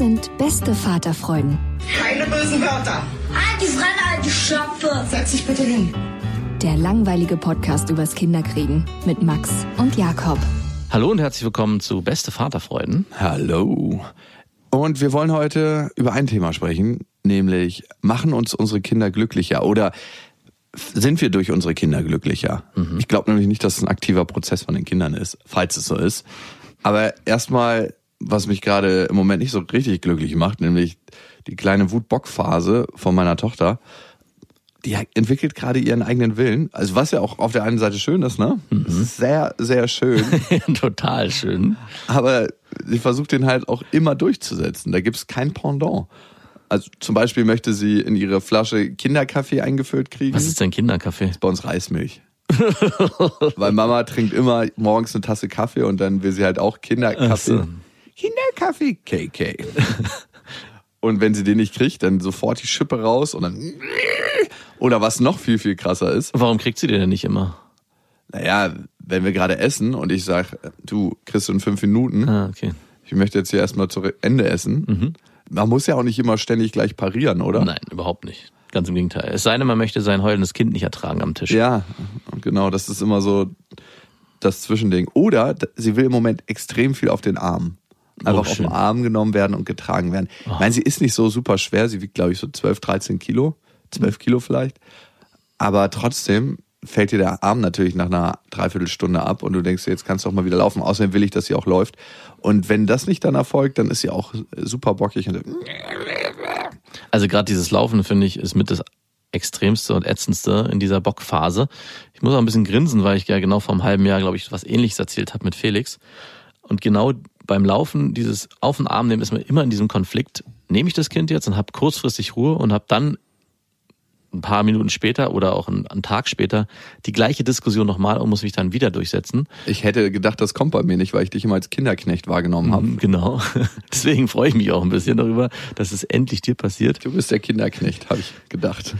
Sind beste Vaterfreuden. Keine bösen Wörter. Die Fremde, alte Schöpfe! Setz dich bitte hin. Der langweilige Podcast übers Kinderkriegen mit Max und Jakob. Hallo und herzlich willkommen zu Beste Vaterfreuden. Hallo. Und wir wollen heute über ein Thema sprechen, nämlich machen uns unsere Kinder glücklicher oder sind wir durch unsere Kinder glücklicher? Ich glaube nämlich nicht, dass es ein aktiver Prozess von den Kindern ist, falls es so ist. Aber erstmal, was mich gerade im Moment nicht so richtig glücklich macht, nämlich die kleine Wutbock-Phase von meiner Tochter. Die entwickelt gerade ihren eigenen Willen. Also was ja auch auf der einen Seite schön ist, ne? Ist Sehr, sehr schön. Total schön. Aber sie versucht den halt auch immer durchzusetzen. Da gibt's kein Pendant. Also zum Beispiel möchte sie in ihre Flasche Kinderkaffee eingefüllt kriegen. Was ist denn Kinderkaffee? bei uns Reismilch? Weil Mama trinkt immer morgens eine Tasse Kaffee und dann will sie halt auch Kinderkaffee. So. Kinderkaffee, KK. und wenn sie den nicht kriegt, dann sofort die Schippe raus und dann. Oder was noch viel, viel krasser ist, Warum kriegt sie den denn nicht immer? naja, wenn wir gerade essen und ich sag, du kriegst in fünf Minuten, Ah, okay. ich möchte jetzt hier erstmal zu Ende essen. Man muss ja auch nicht immer ständig gleich parieren, oder? Nein, überhaupt nicht. Ganz im Gegenteil. Es sei denn, man möchte sein heulendes Kind nicht ertragen am Tisch. Ja, genau, das ist immer so das Zwischending. Oder sie will im Moment extrem viel auf den Arm. Einfach auf den Arm genommen werden und getragen werden. Ich meine, sie ist nicht so super schwer, sie wiegt, glaube ich, so 12, 13 Kilo, 12 Kilo vielleicht. Aber trotzdem fällt dir der Arm natürlich nach einer Dreiviertelstunde ab und du denkst, jetzt kannst du auch mal wieder laufen. Außerdem will ich, dass sie auch läuft. Und wenn das nicht dann erfolgt, dann ist sie auch super bockig Also gerade dieses Laufen, finde ich, ist mit das extremste und ätzendste in dieser Bockphase. Ich muss auch ein bisschen grinsen, weil ich ja genau vor einem halben Jahr, glaube ich, was ähnliches erzählt habe mit Felix. Und genau beim Laufen, dieses Auf den Arm nehmen, ist man immer in diesem Konflikt. Nehme ich das Kind jetzt und habe kurzfristig Ruhe und habe dann ein paar Minuten später oder auch einen, einen Tag später die gleiche Diskussion nochmal und muss mich dann wieder durchsetzen. ich hätte gedacht, das kommt bei mir nicht, weil ich dich immer als Kinderknecht wahrgenommen habe. Mhm, Genau. Deswegen freue ich mich auch ein bisschen darüber, dass es endlich dir passiert. Du bist der Kinderknecht, habe ich gedacht.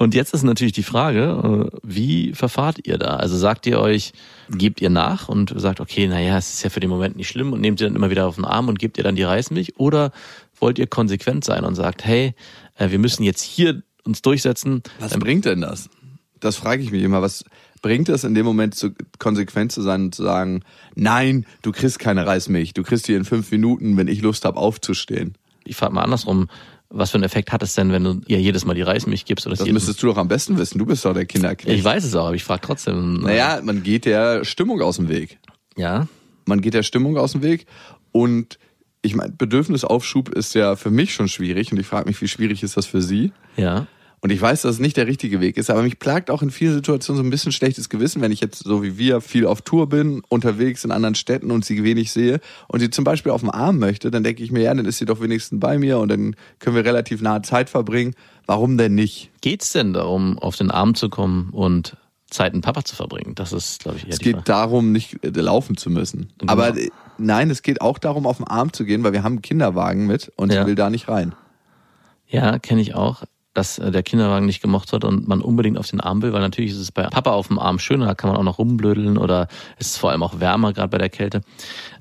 Und jetzt ist natürlich die Frage, äh, wie verfahrt ihr da? Also sagt ihr euch, gebt ihr nach und sagt, okay, naja, es ist ja für den Moment nicht schlimm und nehmt ihr dann immer wieder auf den Arm und gebt ihr dann die Reismilch? Oder wollt ihr konsequent sein und sagt, hey, äh, wir müssen jetzt hier uns durchsetzen? Was bringt denn das? Das frage ich mich immer. Was bringt es in dem Moment, zu, konsequent zu sein und zu sagen, nein, du kriegst keine Reismilch, du kriegst die in fünf Minuten, wenn ich Lust habe, aufzustehen. Ich frage mal andersrum, was für einen Effekt hat es denn, wenn du ihr jedes Mal die Reismilch gibst? Oder Das müsstest du doch am besten wissen. Du bist doch der Kinderknecht. ich weiß es auch, aber ich frage trotzdem. äh, Naja, man geht der Stimmung aus dem Weg. Ja, Man geht der Stimmung aus dem Weg und ich meine, Bedürfnisaufschub ist ja für mich schon schwierig und ich frage mich, wie schwierig ist das für sie? ja. Und ich weiß, dass es nicht der richtige Weg ist, aber mich plagt auch in vielen Situationen so ein bisschen schlechtes Gewissen, wenn ich jetzt so wie wir viel auf Tour bin, unterwegs in anderen Städten und sie wenig sehe und sie zum Beispiel auf dem Arm möchte, dann denke ich mir, ja, dann ist sie doch wenigstens bei mir und dann können wir relativ nahe Zeit verbringen. Warum denn nicht? Geht's denn darum, auf den Arm zu kommen und Zeit mit Papa zu verbringen? Das ist, glaube ich, eher Es geht Frage. darum, nicht äh, laufen zu müssen. Genau. Aber äh, nein, es geht auch darum, auf den Arm zu gehen, weil wir haben einen Kinderwagen mit und Ja. sie will da nicht rein. Ja, kenne ich auch, dass äh, der Kinderwagen nicht gemocht wird und man unbedingt auf den Arm will, weil natürlich ist es bei Papa auf dem Arm schöner, da kann man auch noch rumblödeln oder es ist vor allem auch wärmer, gerade bei der Kälte.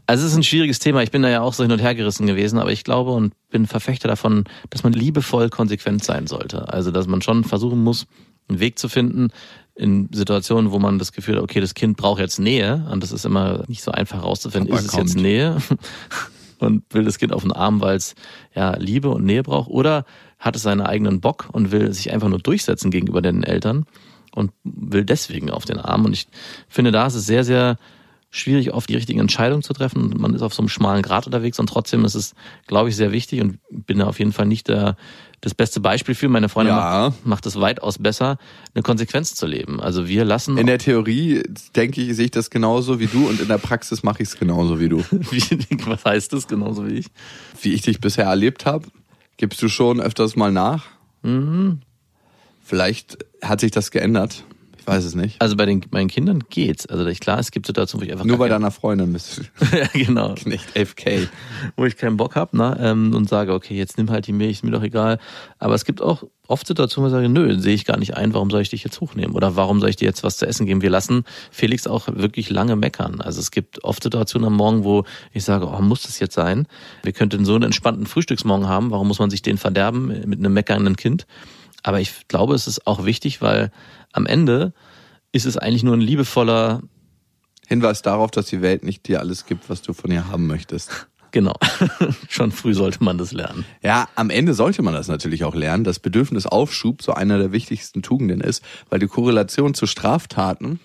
Also es ist ein schwieriges Thema. Ich bin da ja auch so hin und her gerissen gewesen, aber ich glaube und bin Verfechter davon, dass man liebevoll konsequent sein sollte. Also dass man schon versuchen muss, einen Weg zu finden, in Situationen, wo man das Gefühl hat, okay, das Kind braucht jetzt Nähe und das ist immer nicht so einfach herauszufinden, ist es jetzt kommt. Nähe und will das Kind auf den Arm, weil es ja Liebe und Nähe braucht oder hat es seinen eigenen Bock und will sich einfach nur durchsetzen gegenüber den Eltern und will deswegen auf den Arm und ich finde, da ist es sehr, sehr schwierig, oft die richtigen Entscheidungen zu treffen. Und Man ist auf so einem schmalen Grat unterwegs und trotzdem ist es, glaube ich, sehr wichtig und bin da auf jeden Fall nicht der, das beste Beispiel für. Meine Freundin Ja. macht, macht es weitaus besser, eine Konsequenz zu leben. Also wir lassen, In der Theorie denke ich, sehe ich das genauso wie du und in der Praxis mache ich es genauso wie du. was heißt das, genauso wie ich? Wie ich dich bisher erlebt habe, gibst du schon öfters mal nach. Mhm. Vielleicht hat sich das geändert. Weiß es nicht. Also bei den meinen Kindern geht's. Also ich, klar, es gibt Situationen, wo ich einfach Nur bei deiner Freundin bist du ja, genau, nicht 11k. wo ich keinen Bock hab, ne, ähm, und sage, okay, jetzt nimm halt die Milch, ist mir doch egal. Aber es gibt auch oft Situationen, wo ich sage, nö, sehe ich gar nicht ein, warum soll ich dich jetzt hochnehmen? Oder warum soll ich dir jetzt was zu essen geben? Wir lassen Felix auch wirklich lange meckern. Also es gibt oft Situationen am Morgen, wo ich sage, oh, muss das jetzt sein? Wir könnten so einen entspannten Frühstücksmorgen haben, warum muss man sich den verderben mit einem meckernden Kind? Aber ich glaube, es ist auch wichtig, weil am Ende ist es eigentlich nur ein liebevoller, Hinweis darauf, dass die Welt nicht dir alles gibt, was du von ihr haben möchtest. genau, schon früh sollte man das lernen. Ja, am Ende sollte man das natürlich auch lernen, dass Bedürfnisaufschub so einer der wichtigsten Tugenden ist, weil die Korrelation zu Straftaten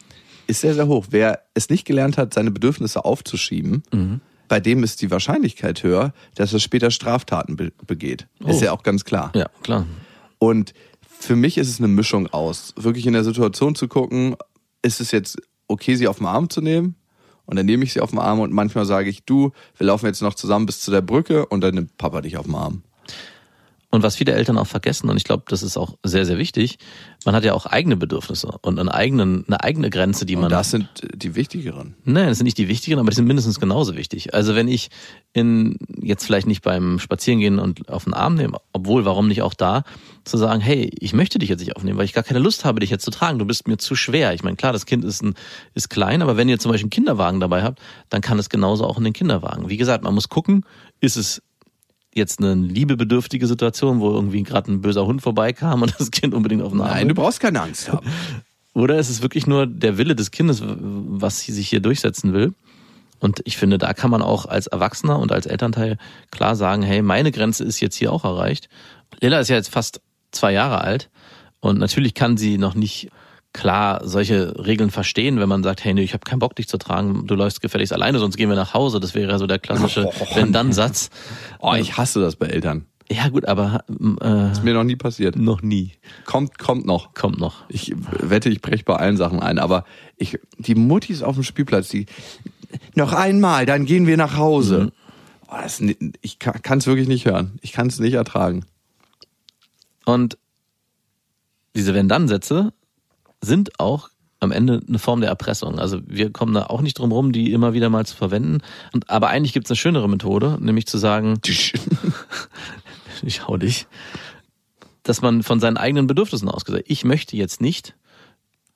ist sehr, sehr hoch. Wer es nicht gelernt hat, seine Bedürfnisse aufzuschieben, bei dem ist die Wahrscheinlichkeit höher, dass er später Straftaten be begeht. Ist Oh. ja auch ganz klar. Ja, klar. Und für mich ist es eine Mischung aus, wirklich in der Situation zu gucken, ist es jetzt okay, sie auf den Arm zu nehmen? Und dann nehme ich sie auf den Arm und manchmal sage ich, du, wir laufen jetzt noch zusammen bis zu der Brücke und dann nimmt Papa dich auf den Arm. Und was viele Eltern auch vergessen, und ich glaube, das ist auch sehr, sehr wichtig, man hat ja auch eigene Bedürfnisse und einen eigenen, eine eigene Grenze, die man. Und das sind die wichtigeren. Nein, das sind nicht die wichtigen, aber die sind mindestens genauso wichtig. Also wenn ich in jetzt vielleicht nicht beim Spazierengehen und auf den Arm nehme, obwohl, warum nicht auch da, zu sagen, hey, ich möchte dich jetzt nicht aufnehmen, weil ich gar keine Lust habe, dich jetzt zu tragen. Du bist mir zu schwer. Ich meine, klar, das Kind ist, ein, ist klein, aber wenn ihr zum Beispiel einen Kinderwagen dabei habt, dann kann es genauso auch in den Kinderwagen. Wie gesagt, man muss gucken, ist es jetzt eine liebebedürftige Situation, wo irgendwie gerade ein böser Hund vorbeikam und das Kind unbedingt auf den Arm Nein, du brauchst keine Angst haben. Oder ist es wirklich nur der Wille des Kindes, was sie sich hier durchsetzen will? Und ich finde, da kann man auch als Erwachsener und als Elternteil klar sagen, hey, meine Grenze ist jetzt hier auch erreicht. Lilla ist ja jetzt fast zwei Jahre alt und natürlich kann sie noch nicht klar solche Regeln verstehen, wenn man sagt, hey, nee, ich habe keinen Bock, dich zu tragen, du läufst gefälligst alleine, sonst gehen wir nach Hause. Das wäre ja so der klassische Wenn-Dann-Satz. Oh, ich hasse das bei Eltern. Ja gut, aber äh, Ist mir noch nie passiert. noch nie. Kommt, kommt noch. Kommt noch. Ich wette, ich breche bei allen Sachen ein, aber ich, die Muttis auf dem Spielplatz, die, noch einmal, dann gehen wir nach Hause. Oh, das, ich kann es wirklich nicht hören. Ich kann es nicht ertragen. Und diese Wenn-Dann-Sätze sind auch am Ende eine Form der Erpressung. Also wir kommen da auch nicht drum rum, die immer wieder mal zu verwenden. Und, aber eigentlich gibt es eine schönere Methode, nämlich zu sagen, ich hau dich, dass man von seinen eigenen Bedürfnissen ausgesagt, ich möchte jetzt nicht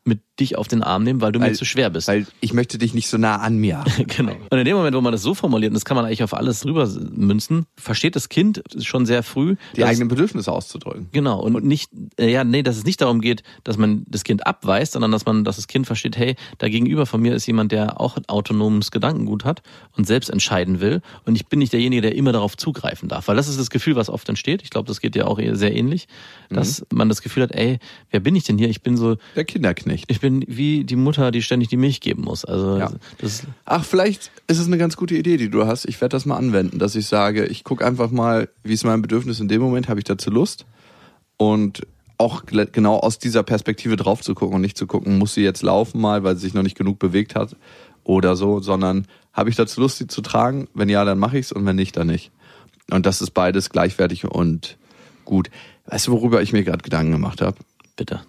mit dich auf den Arm nehmen, weil du mir Weil- zu schwer bist. Weil ich möchte dich nicht so nah an mir. haben. Genau. Und in dem Moment, wo man das so formuliert, und das kann man eigentlich auf alles rüber münzen, versteht das Kind schon sehr früh, Die dass- eigenen Bedürfnisse auszudrücken. Genau, und nicht, äh, ja, nee, dass es nicht darum geht, dass man das Kind abweist, sondern dass man, dass das Kind versteht, hey, da gegenüber von mir ist jemand, der auch ein autonomes Gedankengut hat und selbst entscheiden will. Und ich bin nicht derjenige, der immer darauf zugreifen darf. Weil das ist das Gefühl, was oft entsteht. Ich glaube, das geht ja auch sehr ähnlich, dass man das Gefühl hat, ey, wer bin ich denn hier? Ich bin so, Der Kinderknecht. Ich bin wie die Mutter, die ständig die Milch geben muss. Also Ja. das Ach, vielleicht ist es eine ganz gute Idee, die du hast. Ich werde das mal anwenden, dass ich sage, ich gucke einfach mal, wie ist mein Bedürfnis in dem Moment, habe ich dazu Lust? Und auch genau aus dieser Perspektive drauf zu gucken und nicht zu gucken, muss sie jetzt laufen mal, weil sie sich noch nicht genug bewegt hat oder so, sondern habe ich dazu Lust, sie zu tragen? Wenn ja, dann mache ich's und wenn nicht, dann nicht. Und das ist beides gleichwertig und gut. Weißt du, worüber ich mir gerade Gedanken gemacht habe? bitte.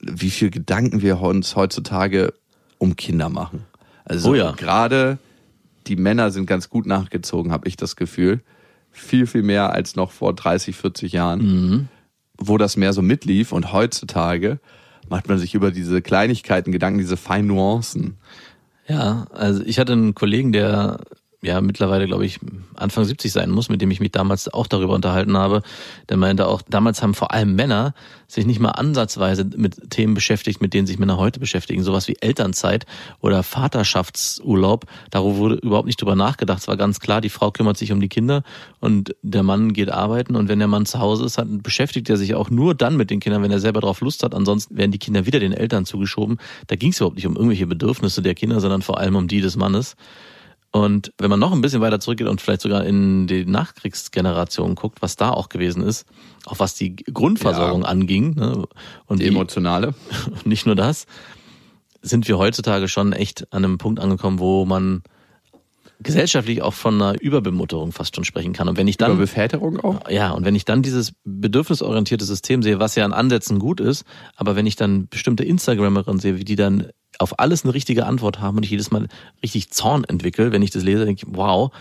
Wie viel Gedanken wir uns heutzutage um Kinder machen. Also Oh ja. gerade die Männer sind ganz gut nachgezogen, habe ich das Gefühl. Viel, viel mehr als noch vor 30, 40 Jahren, Mhm. wo das mehr so mitlief. Und heutzutage macht man sich über diese Kleinigkeiten Gedanken, diese feinen Nuancen. Ja, also ich hatte einen Kollegen, der ja mittlerweile, glaube ich, Anfang 70 sein muss, mit dem ich mich damals auch darüber unterhalten habe. Der meinte auch, damals haben vor allem Männer sich nicht mal ansatzweise mit Themen beschäftigt, mit denen sich Männer heute beschäftigen. Sowas wie Elternzeit oder Vaterschaftsurlaub. Darüber wurde überhaupt nicht drüber nachgedacht. Es war ganz klar, die Frau kümmert sich um die Kinder und der Mann geht arbeiten. Und wenn der Mann zu Hause ist, dann beschäftigt er sich auch nur dann mit den Kindern, wenn er selber drauf Lust hat. Ansonsten werden die Kinder wieder den Eltern zugeschoben. Da ging es überhaupt nicht um irgendwelche Bedürfnisse der Kinder, sondern vor allem um die des Mannes. Und wenn man noch ein bisschen weiter zurückgeht und vielleicht sogar in die Nachkriegsgeneration guckt, was da auch gewesen ist, auch was die Grundversorgung Ja. anging, ne, und Die wie- emotionale. nicht nur das, sind wir heutzutage schon echt an einem Punkt angekommen, wo man gesellschaftlich auch von einer Überbemutterung fast schon sprechen kann. Und wenn ich dann Beväterung auch. ja, und wenn ich dann dieses bedürfnisorientierte System sehe, was ja an Ansätzen gut ist, aber wenn ich dann bestimmte Instagramerinnen sehe, wie die dann auf alles eine richtige Antwort haben und ich jedes Mal richtig Zorn entwickle, wenn ich das lese, denke ich, wow,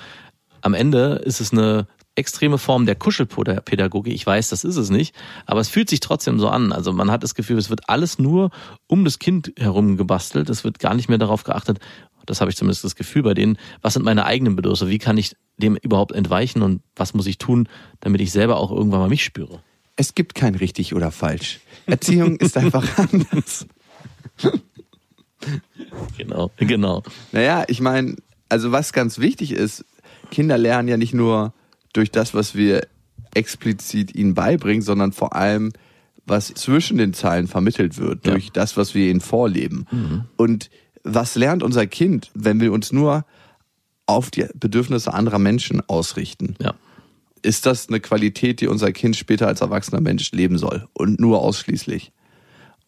am Ende ist es eine extreme Form der Kuschelpädagogik. Ich weiß, das ist es nicht, aber es fühlt sich trotzdem so an. Also man hat das Gefühl, es wird alles nur um das Kind herum gebastelt. Es wird gar nicht mehr darauf geachtet, das habe ich zumindest das Gefühl bei denen, was sind meine eigenen Bedürfnisse? Wie kann ich dem überhaupt entweichen und was muss ich tun, damit ich selber auch irgendwann mal mich spüre? Es gibt kein richtig oder falsch. Erziehung ist einfach anders. Genau, genau. Naja, ich meine, also was ganz wichtig ist, Kinder lernen ja nicht nur durch das, was wir explizit ihnen beibringen, sondern vor allem, was zwischen den Zeilen vermittelt wird, Ja. durch das, was wir ihnen vorleben. Und was lernt unser Kind, wenn wir uns nur auf die Bedürfnisse anderer Menschen ausrichten? Ja. Ist das eine Qualität, die unser Kind später als erwachsener Mensch leben soll? Und nur ausschließlich?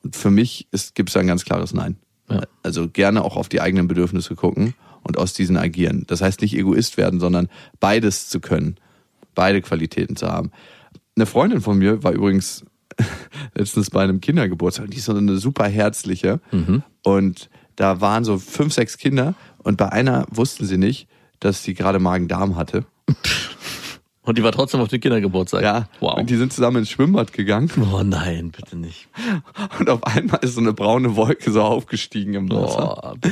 Und für mich gibt es ein ganz klares Nein. Ja. Also gerne auch auf die eigenen Bedürfnisse gucken und aus diesen agieren. Das heißt nicht Egoist werden, sondern beides zu können, beide Qualitäten zu haben. Eine Freundin von mir war übrigens letztens bei einem Kindergeburtstag, die ist so eine super herzliche. Und da waren so fünf, sechs Kinder und bei einer wussten sie nicht, dass sie gerade Magen-Darm hatte. Und die war trotzdem auf dem Kindergeburtstag. Ja. Wow. Und die sind zusammen ins Schwimmbad gegangen Oh nein, bitte nicht. und auf einmal ist so eine braune Wolke so aufgestiegen im Wasser. Oh.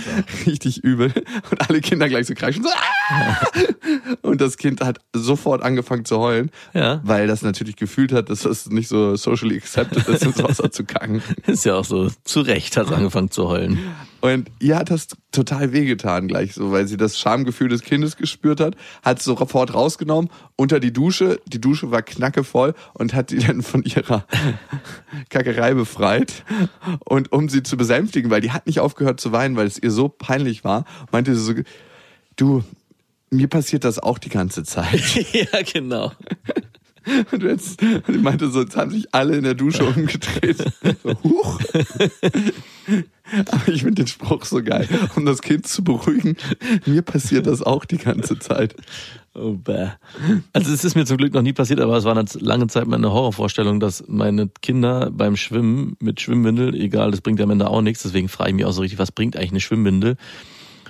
Richtig übel. Und alle Kinder gleich so kreischen. So, "Ah!" Und das Kind hat sofort angefangen zu heulen, Ja. weil das natürlich gefühlt hat, dass das nicht so socially accepted ist, ins Wasser zu kacken. Ist ja auch so. Zu Recht hat sie angefangen zu heulen. Und ihr hat das total wehgetan gleich so, weil sie das Schamgefühl des Kindes gespürt hat, hat es sofort rausgenommen, unter die Dusche, die Dusche war knackevoll und hat die dann von ihrer Kackerei befreit. Und um sie zu besänftigen, weil die hat nicht aufgehört zu weinen, weil es ihr so peinlich war, meinte sie so, du, mir passiert das auch die ganze Zeit. ja, genau. Und jetzt, und ich meinte so, jetzt haben sich alle in der Dusche umgedreht. So, huch. Aber ich finde den Spruch so geil, um das Kind zu beruhigen. Mir passiert das auch die ganze Zeit. Oh, bäh. Also es ist mir zum Glück noch nie passiert, aber es war eine lange Zeit meine Horrorvorstellung, dass meine Kinder beim Schwimmen mit Schwimmwindel, egal, das bringt am Ende auch nichts, deswegen frage ich mich auch so richtig, was bringt eigentlich eine Schwimmwindel?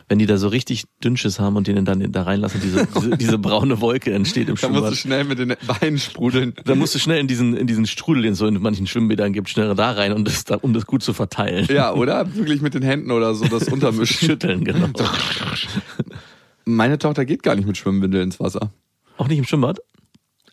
Wenn die da so richtig Dünnschiss haben und denen dann da reinlassen, diese, diese, diese braune Wolke entsteht im Da musst du Schwimmbad. schnell mit den Beinen sprudeln. Da musst du schnell in diesen, in diesen Strudel, den es so in manchen Schwimmbädern gibt, schnell da rein, und das, da, um das gut zu verteilen. Ja, oder? Wirklich mit den Händen oder so das untermischen. Schütteln, genau. Meine Tochter geht gar nicht mit Schwimmwindel ins Wasser. Auch nicht im Schwimmbad?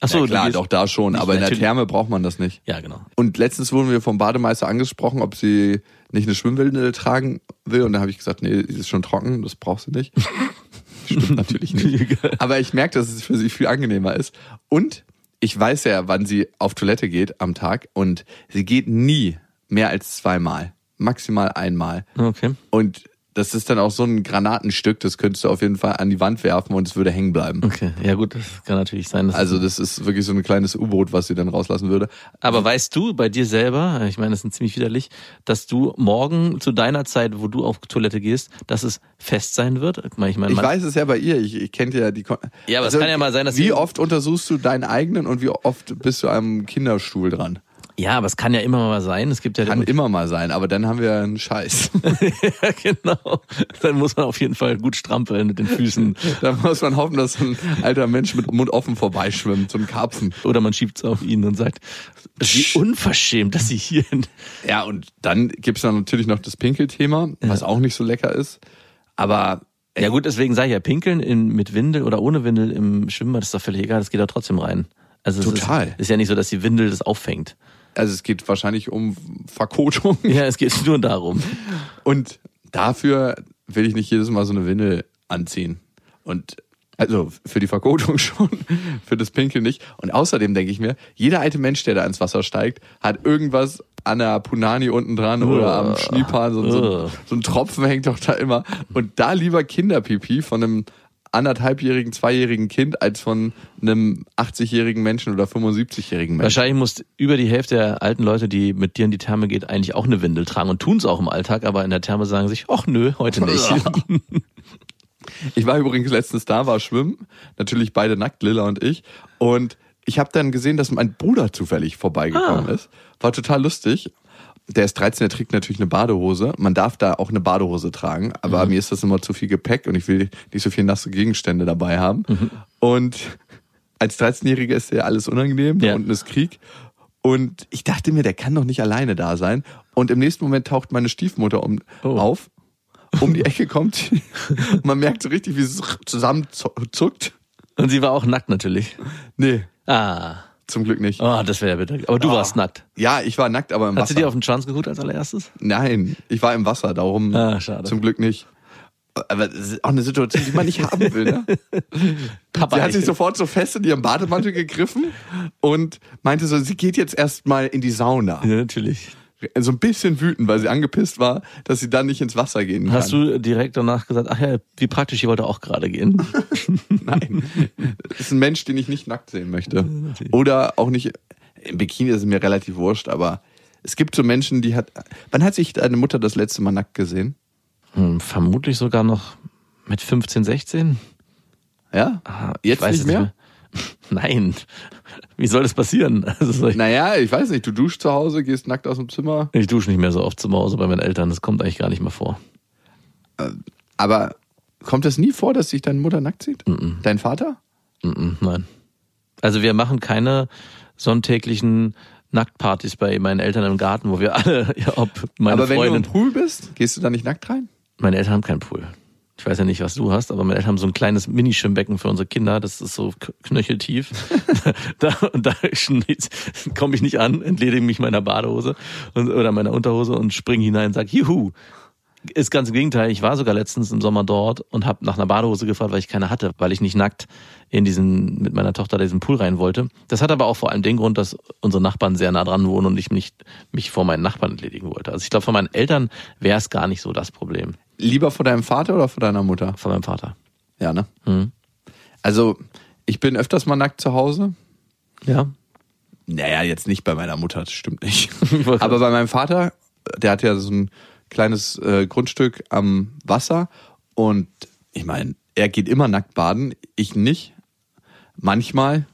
Achso, ja, klar, auch da schon, aber in der. Therme braucht man das nicht. Ja, genau. Und letztens wurden wir vom Bademeister angesprochen, ob sie nicht eine Schwimmwindel tragen will. Und da habe ich gesagt, nee, die ist schon trocken, das brauchst du nicht. Stimmt natürlich nicht. Aber ich merke, dass es für sie viel angenehmer ist. Und ich weiß ja, wann sie auf Toilette geht am Tag. Und sie geht nie mehr als zweimal. Maximal einmal. Okay. Und das ist dann auch so ein Granatenstück, das könntest du auf jeden Fall an die Wand werfen und es würde hängen bleiben. Okay, ja gut, das kann natürlich sein. Dass Also das ist wirklich so ein kleines U-Boot, was sie dann rauslassen würde. Aber weißt du bei dir selber, ich meine, das ist ziemlich widerlich, dass du morgen zu deiner Zeit, wo du auf Toilette gehst, dass es fest sein wird? Ich meine, ich weiß es ja bei ihr. Ich, ich kenne ja die. Kon Ja, aber es kann ja mal sein, dass Wie oft untersuchst du deinen eigenen und wie oft bist du am Kinderstuhl dran? Ja, aber es kann ja immer mal sein. Es gibt ja Kann immer mal sein, aber dann haben wir einen Scheiß. ja, genau. Dann muss man auf jeden Fall gut strampeln mit den Füßen. da muss man hoffen, dass ein alter Mensch mit Mund offen vorbeischwimmt, so ein Karpfen. Oder man schiebt es auf ihn und sagt, wie unverschämt, dass sie hier. Ja, und dann gibt's dann natürlich noch das Pinkelthema, was auch nicht so lecker ist. Aber Ja gut, deswegen sage ich ja, pinkeln in, mit Windel oder ohne Windel im Schwimmbad ist doch völlig egal, das geht doch trotzdem rein. Also es Total. Ist, ist ja nicht so, dass die Windel das auffängt. Also es geht wahrscheinlich um Verkotung. Ja, es geht nur darum. Und dafür will ich nicht jedes Mal so eine Windel anziehen. Und also für die Verkotung schon, für das Pinkeln nicht. Und außerdem denke ich mir, jeder alte Mensch, der da ins Wasser steigt, hat irgendwas an der Punani unten dran oder am Schniepan. So, so, so ein Tropfen hängt doch da immer. Und da lieber Kinderpipi von einem anderthalbjährigen, zweijährigen Kind als von einem 80-jährigen Menschen oder 75-jährigen Menschen. Wahrscheinlich muss über die Hälfte der alten Leute, die mit dir in die Therme geht, eigentlich auch eine Windel tragen und tun es auch im Alltag, aber in der Therme sagen sich, ach nö, heute nicht. Ich war übrigens letztens da, war schwimmen, natürlich beide nackt, Lilla und ich. Und ich habe dann gesehen, dass mein Bruder zufällig vorbeigekommen ist. War total lustig. Der ist 13, der trägt natürlich eine Badehose. Man darf da auch eine Badehose tragen, aber mir ist das immer zu viel Gepäck und ich will nicht so viele nasse Gegenstände dabei haben. Und als 13-Jähriger ist ja alles unangenehm, da Ja. unten ist Krieg. Und ich dachte mir, der kann doch nicht alleine da sein. Und im nächsten Moment taucht meine Stiefmutter um, Oh. auf, um die Ecke kommt. Man merkt so richtig, wie es zusammenzuckt. Und sie war auch nackt natürlich. Nee, Ah, zum Glück nicht. oh, das wäre ja bitter. Aber du warst nackt. Ja, ich war nackt, aber im Hat sie Wasser. dir auf den Schwanz geguckt als allererstes? Nein, ich war im Wasser, darum Ah, schade. zum Glück nicht. Aber das ist auch eine Situation, die man nicht haben will. Ne? Papa, Sie hat sich ich- sofort so fest in ihrem Bademantel gegriffen und meinte so, sie geht jetzt erstmal in die Sauna. Ja, natürlich. So ein bisschen wütend, weil sie angepisst war, dass sie dann nicht ins Wasser gehen kann. Hast du direkt danach gesagt, ach ja, wie praktisch, ich wollte auch gerade gehen. Nein. Das ist ein Mensch, den ich nicht nackt sehen möchte. Oder auch nicht. Im Bikini ist es mir relativ wurscht, aber es gibt so Menschen, die hat. Wann hat sich deine Mutter das letzte Mal nackt gesehen? Hm, vermutlich sogar noch mit 15, 16. Ja? Ah, Jetzt weiß nicht es mehr? Nein. Wie soll das passieren? Also ich, Naja, ich weiß nicht. Du duschst zu Hause, gehst nackt aus dem Zimmer. ich dusche nicht mehr so oft zu Hause bei meinen Eltern. Das kommt eigentlich gar nicht mehr vor. Aber kommt es nie vor, dass sich deine Mutter nackt sieht? Dein Vater? Mm-mm, nein. Also wir machen keine sonntäglichen Nacktpartys bei meinen Eltern im Garten, wo wir alle, ja, ob meine aber wenn Freundin, du im Pool bist, gehst du da nicht nackt rein? meine Eltern haben keinen Pool. Ich weiß ja nicht, was du hast, aber meine Eltern haben so ein kleines Minischwimmbecken für unsere Kinder. Das ist so knöcheltief. da und da komme ich nicht an, entledige mich meiner Badehose und, oder meiner Unterhose und spring hinein und sag Juhu. Ist ganz im Gegenteil. Ich war sogar letztens im Sommer dort und habe nach einer Badehose gefragt, weil ich keine hatte, weil ich nicht nackt in diesen mit meiner Tochter diesen Pool rein wollte. Das hat aber auch vor allem den Grund, dass unsere Nachbarn sehr nah dran wohnen und ich nicht mich vor meinen Nachbarn entledigen wollte. Also ich glaube, von meinen Eltern wäre es gar nicht so das Problem. Lieber vor deinem Vater oder vor deiner Mutter? Von meinem Vater. Ja, ne? Hm. Also, ich bin öfters mal nackt zu Hause. Ja. Naja, jetzt nicht bei meiner Mutter, das stimmt nicht. Aber bei meinem Vater, der hat ja so ein kleines äh, Grundstück am Wasser und ich meine, er geht immer nackt baden, ich nicht. Manchmal.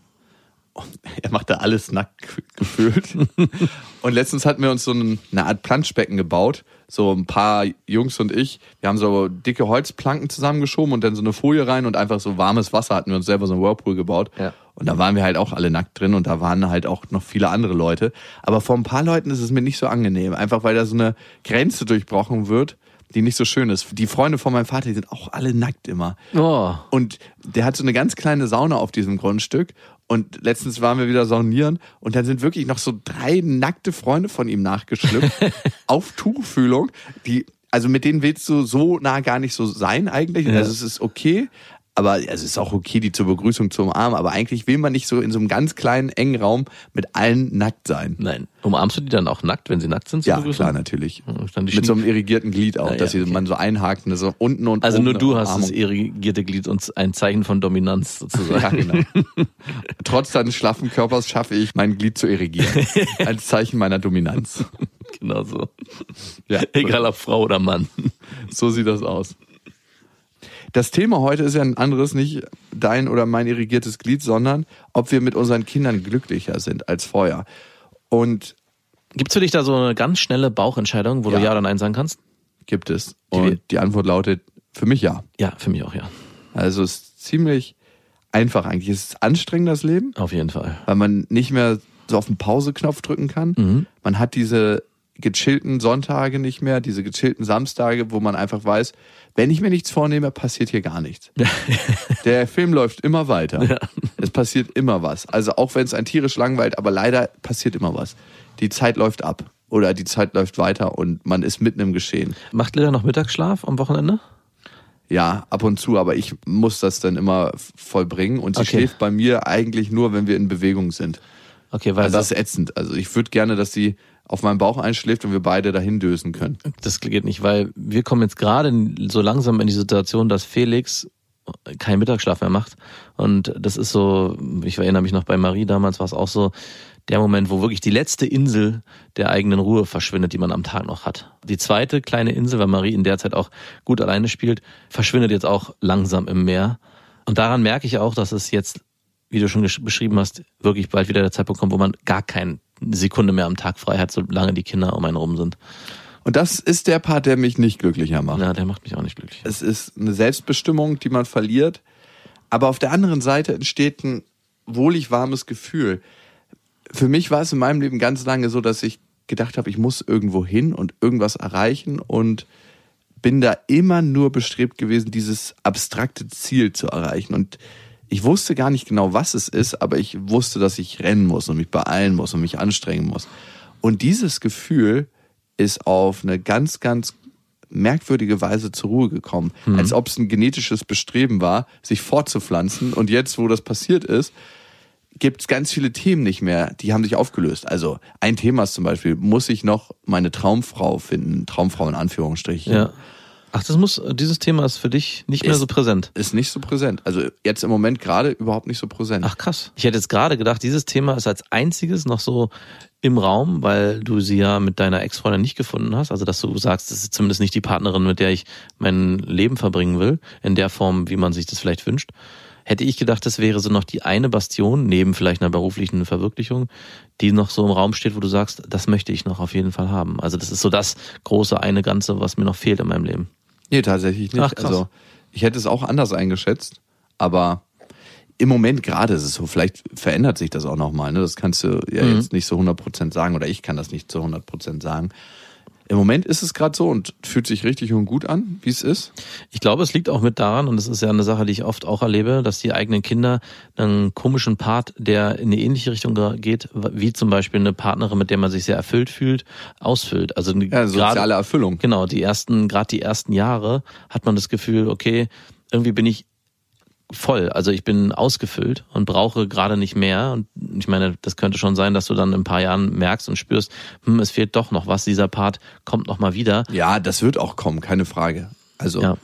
Er macht da alles nackt gefüllt. und letztens hatten wir uns so ein- eine Art Planschbecken gebaut. So ein paar Jungs und ich. Wir haben so dicke Holzplanken zusammengeschoben und dann so eine Folie rein und einfach so warmes Wasser hatten wir uns selber so einen Whirlpool gebaut. Ja. Und da waren wir halt auch alle nackt drin und da waren halt auch noch viele andere Leute. Aber vor ein paar Leuten ist es mir nicht so angenehm, einfach weil da so eine Grenze durchbrochen wird, die nicht so schön ist. Die Freunde von meinem Vater, die sind auch alle nackt immer. Oh. Und der hat so eine ganz kleine Sauna auf diesem Grundstück. Und letztens waren wir wieder saunieren und dann sind wirklich noch so drei nackte Freunde von ihm nachgeschlüpft auf Tuchfühlung. Die, also mit denen willst du so nah gar nicht so sein eigentlich. Ja. Also es ist okay. Aber also es ist auch okay, die zur Begrüßung zu umarmen. Aber eigentlich will man nicht so in so einem ganz kleinen, engen Raum mit allen nackt sein. Nein. Umarmst du die dann auch nackt, wenn sie nackt sind? zur Ja, Begrüßung? klar, natürlich. Mit so einem irrigierten Glied auch, ja, dass sie okay. man so einhakt, und so unten und also oben nur du hast das irrigierte Glied und ein Zeichen von Dominanz sozusagen. Ja, genau. Trotz deines schlaffen Körpers schaffe ich, mein Glied zu irrigieren. Als Zeichen meiner Dominanz. genau so. Ja, Egal ob Frau oder Mann. so sieht das aus. Das Thema heute ist ja ein anderes, nicht dein oder mein irrigiertes Glied, sondern ob wir mit unseren Kindern glücklicher sind als vorher. Und Gibt's für dich da so eine ganz schnelle Bauchentscheidung, wo Ja. du Ja oder Nein sagen kannst? gibt es. Die- Und die Antwort lautet für mich ja. Ja, für mich auch, ja. Also es ist ziemlich einfach eigentlich. Es ist anstrengend, das Leben. Auf jeden Fall. weil man nicht mehr so auf den Pause-Knopf drücken kann. Mhm. Man hat diese gechillten Sonntage nicht mehr, diese gechillten Samstage, wo man einfach weiß, wenn ich mir nichts vornehme, passiert hier gar nichts. Der Film läuft immer weiter. Ja. Es passiert immer was. Also auch wenn es ein tierisch langweilt, aber leider passiert immer was. Die Zeit läuft ab oder die Zeit läuft weiter und man ist mitten im Geschehen. Macht Lilla noch Mittagsschlaf am Wochenende? Ja, ab und zu, aber ich muss das dann immer vollbringen und sie Okay. schläft bei mir eigentlich nur, wenn wir in Bewegung sind. Okay, weil Also das das, ist ätzend. Also ich würde gerne, dass sie auf meinem Bauch einschläft und wir beide dahin dösen können. das geht nicht, weil wir kommen jetzt gerade so langsam in die Situation, dass Felix keinen Mittagsschlaf mehr macht. Und das ist so, ich erinnere mich noch bei Marie damals war es auch so, der Moment, wo wirklich die letzte Insel der eigenen Ruhe verschwindet, die man am Tag noch hat. Die zweite kleine Insel, weil Marie in der Zeit auch gut alleine spielt, verschwindet jetzt auch langsam im Meer. Und daran merke ich auch, dass es jetzt, wie du schon beschrieben hast, wirklich bald wieder der Zeitpunkt kommt, wo man gar Sekunde mehr am Tag frei hat, solange die Kinder um einen rum sind. Und das ist der Part, der mich nicht glücklicher macht. Ja, der macht mich auch nicht glücklich. Es ist eine Selbstbestimmung, die man verliert. Aber auf der anderen Seite entsteht ein wohlig warmes Gefühl. Für mich war es in meinem Leben ganz lange so, dass ich gedacht habe, ich muss irgendwo hin und irgendwas erreichen und bin da immer nur bestrebt gewesen, dieses abstrakte Ziel zu erreichen. Und ich wusste gar nicht genau, was es ist, aber ich wusste, dass ich rennen muss und mich beeilen muss und mich anstrengen muss. Und dieses Gefühl ist auf eine ganz, ganz merkwürdige Weise zur Ruhe gekommen. Als ob es ein genetisches Bestreben war, sich fortzupflanzen. Und jetzt, wo das passiert ist, gibt es ganz viele Themen nicht mehr, die haben sich aufgelöst. Also ein Thema ist zum Beispiel, muss ich noch meine Traumfrau finden? Traumfrau in Anführungsstrichen. Ja. Ach, das muss, dieses Thema ist für dich nicht mehr Ist- so präsent. Ist nicht so präsent. Also jetzt im Moment gerade überhaupt nicht so präsent. Ach krass. Ich hätte jetzt gerade gedacht, dieses Thema ist als einziges noch so im Raum, weil du sie ja mit deiner Ex-Freundin nicht gefunden hast. Also dass du sagst, das ist zumindest nicht die Partnerin, mit der ich mein Leben verbringen will, in der Form, wie man sich das vielleicht wünscht. Hätte ich gedacht, das wäre so noch die eine Bastion, neben vielleicht einer beruflichen Verwirklichung, die noch so im Raum steht, wo du sagst, das möchte ich noch auf jeden Fall haben. Also das ist so das große eine Ganze, was mir noch fehlt in meinem Leben. Nee, tatsächlich nicht. Ach, krass. Also ich hätte es auch anders eingeschätzt, aber im Moment gerade ist es so, vielleicht verändert sich das auch nochmal. Ne? Das kannst du ja Mhm. jetzt nicht so 100% sagen oder ich kann das nicht zu 100% sagen. Im Moment ist es gerade so und fühlt sich richtig und gut an, wie es ist. Ich glaube, es liegt auch mit daran, und das ist ja eine Sache, die ich oft auch erlebe, dass die eigenen Kinder einen komischen Part, der in eine ähnliche Richtung geht, wie zum Beispiel eine Partnerin, mit der man sich sehr erfüllt fühlt, ausfüllt. Also Ja, soziale Erfüllung. Genau, die ersten, gerade die ersten Jahre hat man das Gefühl, okay, irgendwie bin ich voll, also ich bin ausgefüllt und brauche gerade nicht mehr. Und ich meine, das könnte schon sein, dass du dann in ein paar Jahren merkst und spürst, hm, es fehlt doch noch was, dieser Part kommt noch mal wieder. Ja, das wird auch kommen, keine Frage. Also, Ja,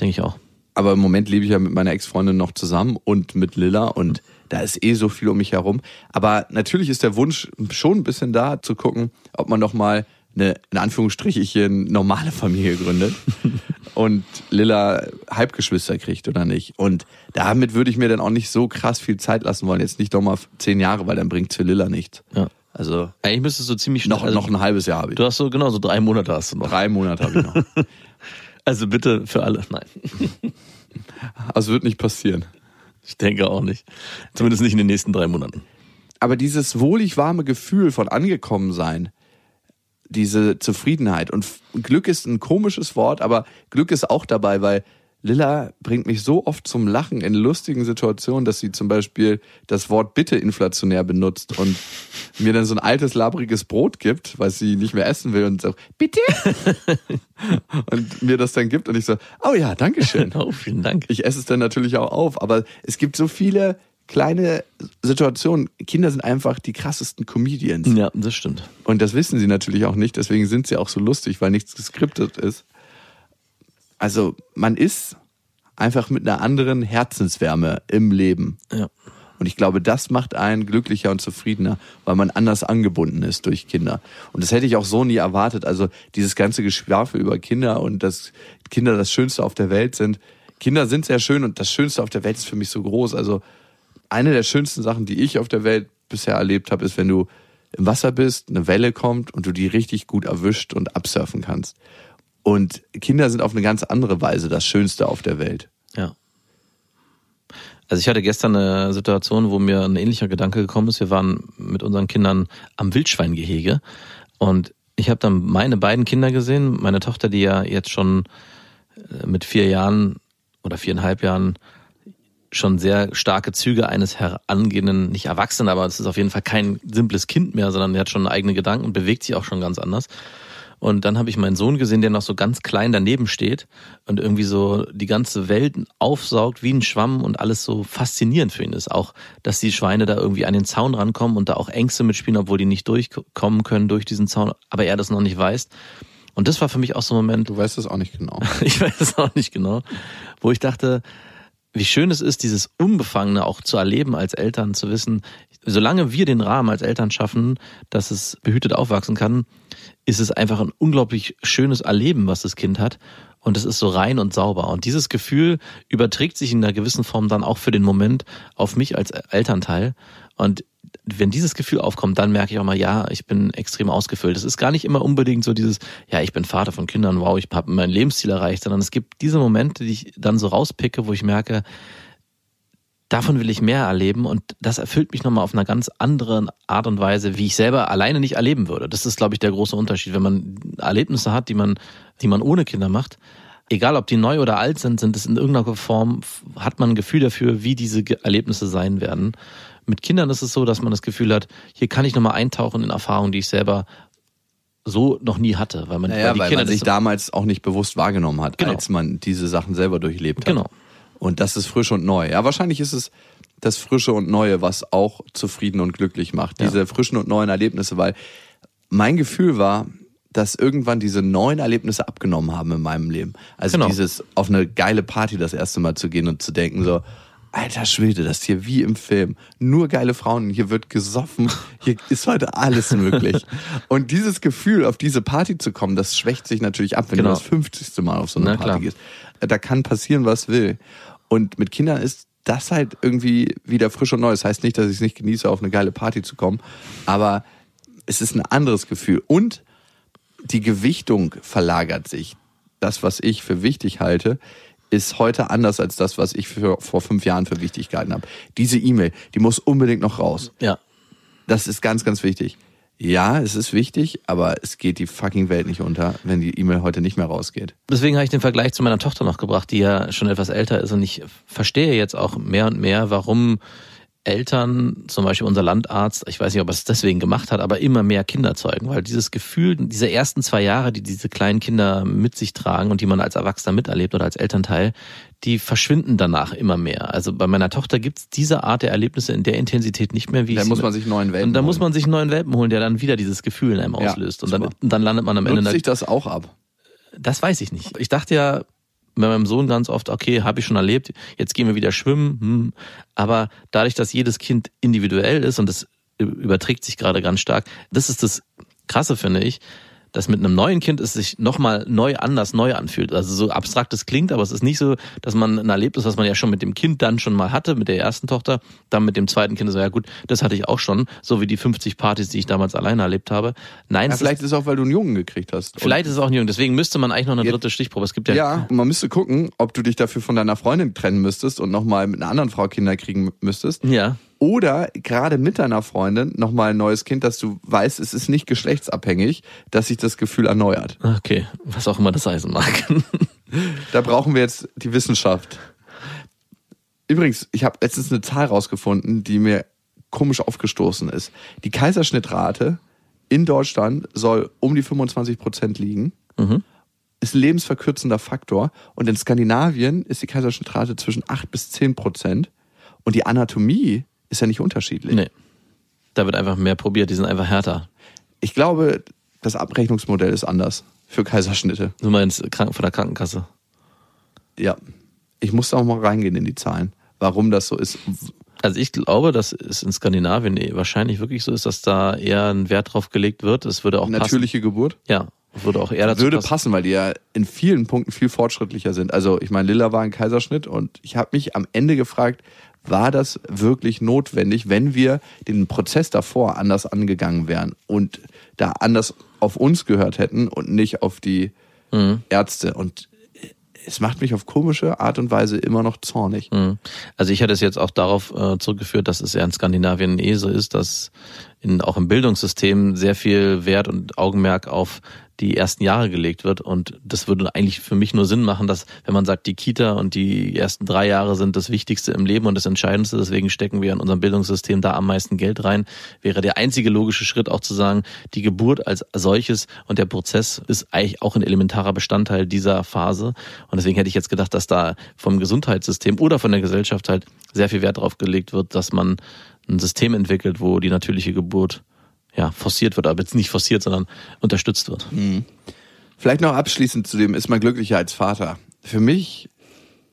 denke ich auch. aber im Moment lebe ich ja mit meiner Ex-Freundin noch zusammen und mit Lilla und da ist eh so viel um mich herum. Aber natürlich ist der Wunsch schon ein bisschen da, zu gucken, ob man noch mal eine, in Anführungsstrichen, normale Familie gründet und Lilla Halbgeschwister kriegt oder nicht. Und damit würde ich mir dann auch nicht so krass viel Zeit lassen wollen. Jetzt nicht doch mal zehn Jahre, weil dann bringt's für Lilla nichts. Ja. Also Eigentlich müsstest du ziemlich schnell. noch, also, noch ein halbes Jahr habe ich. Du hast so, genau, so drei Monate hast du noch. Drei Monate habe ich noch. Also bitte für alle. Nein. Also wird nicht passieren. Ich denke auch nicht. Zumindest nicht in den nächsten drei Monaten. aber dieses wohlig warme Gefühl von angekommen sein, diese Zufriedenheit und Glück ist ein komisches Wort, aber Glück ist auch dabei, weil Lilla bringt mich so oft zum Lachen in lustigen Situationen, dass sie zum Beispiel das Wort Bitte inflationär benutzt und mir dann so ein altes, labriges Brot gibt, was sie nicht mehr essen will und so, bitte? und mir das dann gibt und ich so, oh ja, danke schön. Oh, vielen Dank. Ich esse es dann natürlich auch auf, aber es gibt so viele kleine Situationen. Kinder sind einfach die krassesten Comedians. Ja, das stimmt. Und das wissen sie natürlich auch nicht, deswegen sind sie auch so lustig, weil nichts geskriptet ist. Also man ist einfach mit einer anderen Herzenswärme im Leben. Ja. Und ich glaube, das macht einen glücklicher und zufriedener, weil man anders angebunden ist durch Kinder. Und das hätte ich auch so nie erwartet. Also dieses ganze Geschwafel über Kinder und dass Kinder das Schönste auf der Welt sind. Kinder sind sehr schön und das Schönste auf der Welt ist für mich so groß. Also eine der schönsten Sachen, die ich auf der Welt bisher erlebt habe, ist, wenn du im Wasser bist, eine Welle kommt und du die richtig gut erwischt und absurfen kannst. Und Kinder sind auf eine ganz andere Weise das Schönste auf der Welt. Ja. Also ich hatte gestern eine Situation, wo mir ein ähnlicher Gedanke gekommen ist. Wir waren mit unseren Kindern am Wildschweingehege und Ich habe dann meine beiden Kinder gesehen, meine Tochter, die ja jetzt schon äh, mit vier Jahren oder viereinhalb Jahren schon sehr starke Züge eines herangehenden, nicht Erwachsenen, aber es ist auf jeden Fall kein simples Kind mehr, sondern er hat schon eigene Gedanken und bewegt sich auch schon ganz anders. Und dann habe ich meinen Sohn gesehen, der noch so ganz klein daneben steht und irgendwie so die ganze Welt aufsaugt wie ein Schwamm und alles so faszinierend für ihn ist. Auch, dass die Schweine da irgendwie an den Zaun rankommen und da auch Ängste mitspielen, obwohl die nicht durchkommen können durch diesen Zaun, aber er das noch nicht weiß. Und das war für mich auch so ein Moment. Du weißt es auch nicht genau. ich weiß es auch nicht genau, wo ich dachte, wie schön es ist, dieses Unbefangene auch zu erleben als Eltern, zu wissen, solange wir den Rahmen als Eltern schaffen, dass es behütet aufwachsen kann, ist es einfach ein unglaublich schönes Erleben, was das Kind hat. Und es ist so rein und sauber. Und dieses Gefühl überträgt sich in einer gewissen Form dann auch für den Moment auf mich als Elternteil. Und wenn dieses Gefühl aufkommt, dann merke ich auch mal, ja, ich bin extrem ausgefüllt. Es ist gar nicht immer unbedingt so dieses, ja, ich bin Vater von Kindern, wow, ich habe mein Lebensziel erreicht, sondern es gibt diese Momente, die ich dann so rauspicke, wo ich merke, davon will ich mehr erleben und das erfüllt mich nochmal auf einer ganz anderen Art und Weise, wie ich selber alleine nicht erleben würde. Das ist, glaube ich, der große Unterschied. Wenn man Erlebnisse hat, die man, die man ohne Kinder macht, egal ob die neu oder alt sind, sind es in irgendeiner Form, hat man ein Gefühl dafür, wie diese Erlebnisse sein werden. Mit Kindern ist es so, dass man das Gefühl hat, hier kann ich nochmal eintauchen in Erfahrungen, die ich selber so noch nie hatte, weil man, naja, weil, die weil Kinder man sich damals auch nicht bewusst wahrgenommen hat, Genau. als man diese Sachen selber durchlebt hat. Genau. Und das ist frisch und neu. Ja, wahrscheinlich ist es das Frische und Neue, was auch zufrieden und glücklich macht. Ja. Diese frischen und neuen Erlebnisse, weil mein Gefühl war, dass irgendwann diese neuen Erlebnisse abgenommen haben in meinem Leben. Also Genau. dieses auf eine geile Party das erste Mal zu gehen und zu denken so, alter Schwede, das ist hier wie im Film. Nur geile Frauen, hier wird gesoffen, hier ist heute alles möglich. Und dieses Gefühl, auf diese Party zu kommen, das schwächt sich natürlich ab, wenn Genau. du das 50. Mal auf so eine Na, Party klar. gehst. Da kann passieren, was will. Und mit Kindern ist das halt irgendwie wieder frisch und neu. Das heißt nicht, dass ich es nicht genieße, auf eine geile Party zu kommen, aber es ist ein anderes Gefühl. Und die Gewichtung verlagert sich. Das, was ich für wichtig halte, ist heute anders als das, was ich für, vor fünf Jahren für wichtig gehalten habe. Diese E-Mail, die muss unbedingt noch raus. Ja. Das ist ganz, ganz wichtig. Ja, es ist wichtig, aber es geht die fucking Welt nicht unter, wenn die E-Mail heute nicht mehr rausgeht. Deswegen habe ich den Vergleich zu meiner Tochter noch gebracht, die ja schon etwas älter ist und ich verstehe jetzt auch mehr und mehr, warum Eltern, zum Beispiel unser Landarzt, ich weiß nicht, ob er es deswegen gemacht hat, aber immer mehr Kinder zeugen, weil dieses Gefühl, diese ersten zwei Jahre, die diese kleinen Kinder mit sich tragen und die man als Erwachsener miterlebt oder als Elternteil, die verschwinden danach immer mehr. Also bei meiner Tochter gibt's diese Art der Erlebnisse in der Intensität nicht mehr, wie Da muss man sich neuen Welpen Und da muss man sich einen neuen Welpen holen, der dann wieder dieses Gefühl in einem Ja, auslöst. Und dann, dann landet man am Ende Nutzt sich das auch ab? das weiß ich nicht. Ich dachte ja bei meinem Sohn ganz oft, okay, habe ich schon erlebt, jetzt gehen wir wieder schwimmen. Hm. Aber dadurch, dass jedes Kind individuell ist und das überträgt sich gerade ganz stark, das ist das Krasse, finde ich, dass mit einem neuen Kind es sich nochmal neu anders neu anfühlt. Also so abstrakt es klingt, aber es ist nicht so, dass man ein Erlebnis, was man ja schon mit dem Kind dann schon mal hatte, mit der ersten Tochter, dann mit dem zweiten Kind so, ja gut, das hatte ich auch schon, so wie die 50 Partys, die ich damals alleine erlebt habe. Nein, Ja, vielleicht ist, es auch, weil du einen Jungen gekriegt hast. vielleicht ist es auch nicht jung. Deswegen müsste man eigentlich noch eine dritte Stichprobe. Es gibt ja, Ja, und man müsste gucken, ob du dich dafür von deiner Freundin trennen müsstest und nochmal mit einer anderen Frau Kinder kriegen müsstest. ja. Oder gerade mit deiner Freundin nochmal ein neues Kind, dass du weißt, es ist nicht geschlechtsabhängig, dass sich das Gefühl erneuert. Okay, was auch immer das heißen mag. Da brauchen wir jetzt die Wissenschaft. Übrigens, ich habe letztens eine Zahl rausgefunden, die mir komisch aufgestoßen ist. Die Kaiserschnittrate in Deutschland soll um die 25 Prozent liegen. Ist ein lebensverkürzender Faktor. Und in Skandinavien ist die Kaiserschnittrate zwischen 8 bis 10 Prozent. Und die Anatomie ist ja nicht unterschiedlich. nee. Da wird einfach mehr probiert, die sind einfach härter. Ich glaube, das Abrechnungsmodell ist anders für Kaiserschnitte. Du meinst Kranken von der Krankenkasse. Ja. Ich muss da auch mal reingehen in die Zahlen, warum das so ist. Also ich glaube, dass es in Skandinavien eh wahrscheinlich wirklich so ist, dass da eher ein Wert drauf gelegt wird. Es würde auch Natürliche Geburt. passen. Ja, würde auch eher dazu würde passen. passen, weil die ja in vielen Punkten viel fortschrittlicher sind. Also ich meine, Lilla war ein Kaiserschnitt und ich habe mich am Ende gefragt, war das wirklich notwendig, wenn wir den Prozess davor anders angegangen wären und da anders auf uns gehört hätten und nicht auf die Mhm. Ärzte. Und es macht mich auf komische Art und Weise immer noch zornig. Mhm. Also ich hätte es jetzt auch darauf äh, zurückgeführt, dass es ja in Skandinavien eh so ist, dass in, auch im Bildungssystem sehr viel Wert und Augenmerk auf die ersten Jahre gelegt wird. Und das würde eigentlich für mich nur Sinn machen, dass, wenn man sagt, die Kita und die ersten drei Jahre sind das Wichtigste im Leben und das Entscheidendste, deswegen stecken wir in unserem Bildungssystem da am meisten Geld rein, wäre der einzige logische Schritt auch zu sagen, die Geburt als solches und der Prozess ist eigentlich auch ein elementarer Bestandteil dieser Phase. Und deswegen hätte ich jetzt gedacht, dass da vom Gesundheitssystem oder von der Gesellschaft halt sehr viel Wert drauf gelegt wird, dass man ein System entwickelt, wo die natürliche Geburt ja, forciert wird, aber jetzt nicht forciert, sondern unterstützt wird. Vielleicht noch abschließend zu dem, ist man glücklicher als Vater? Für mich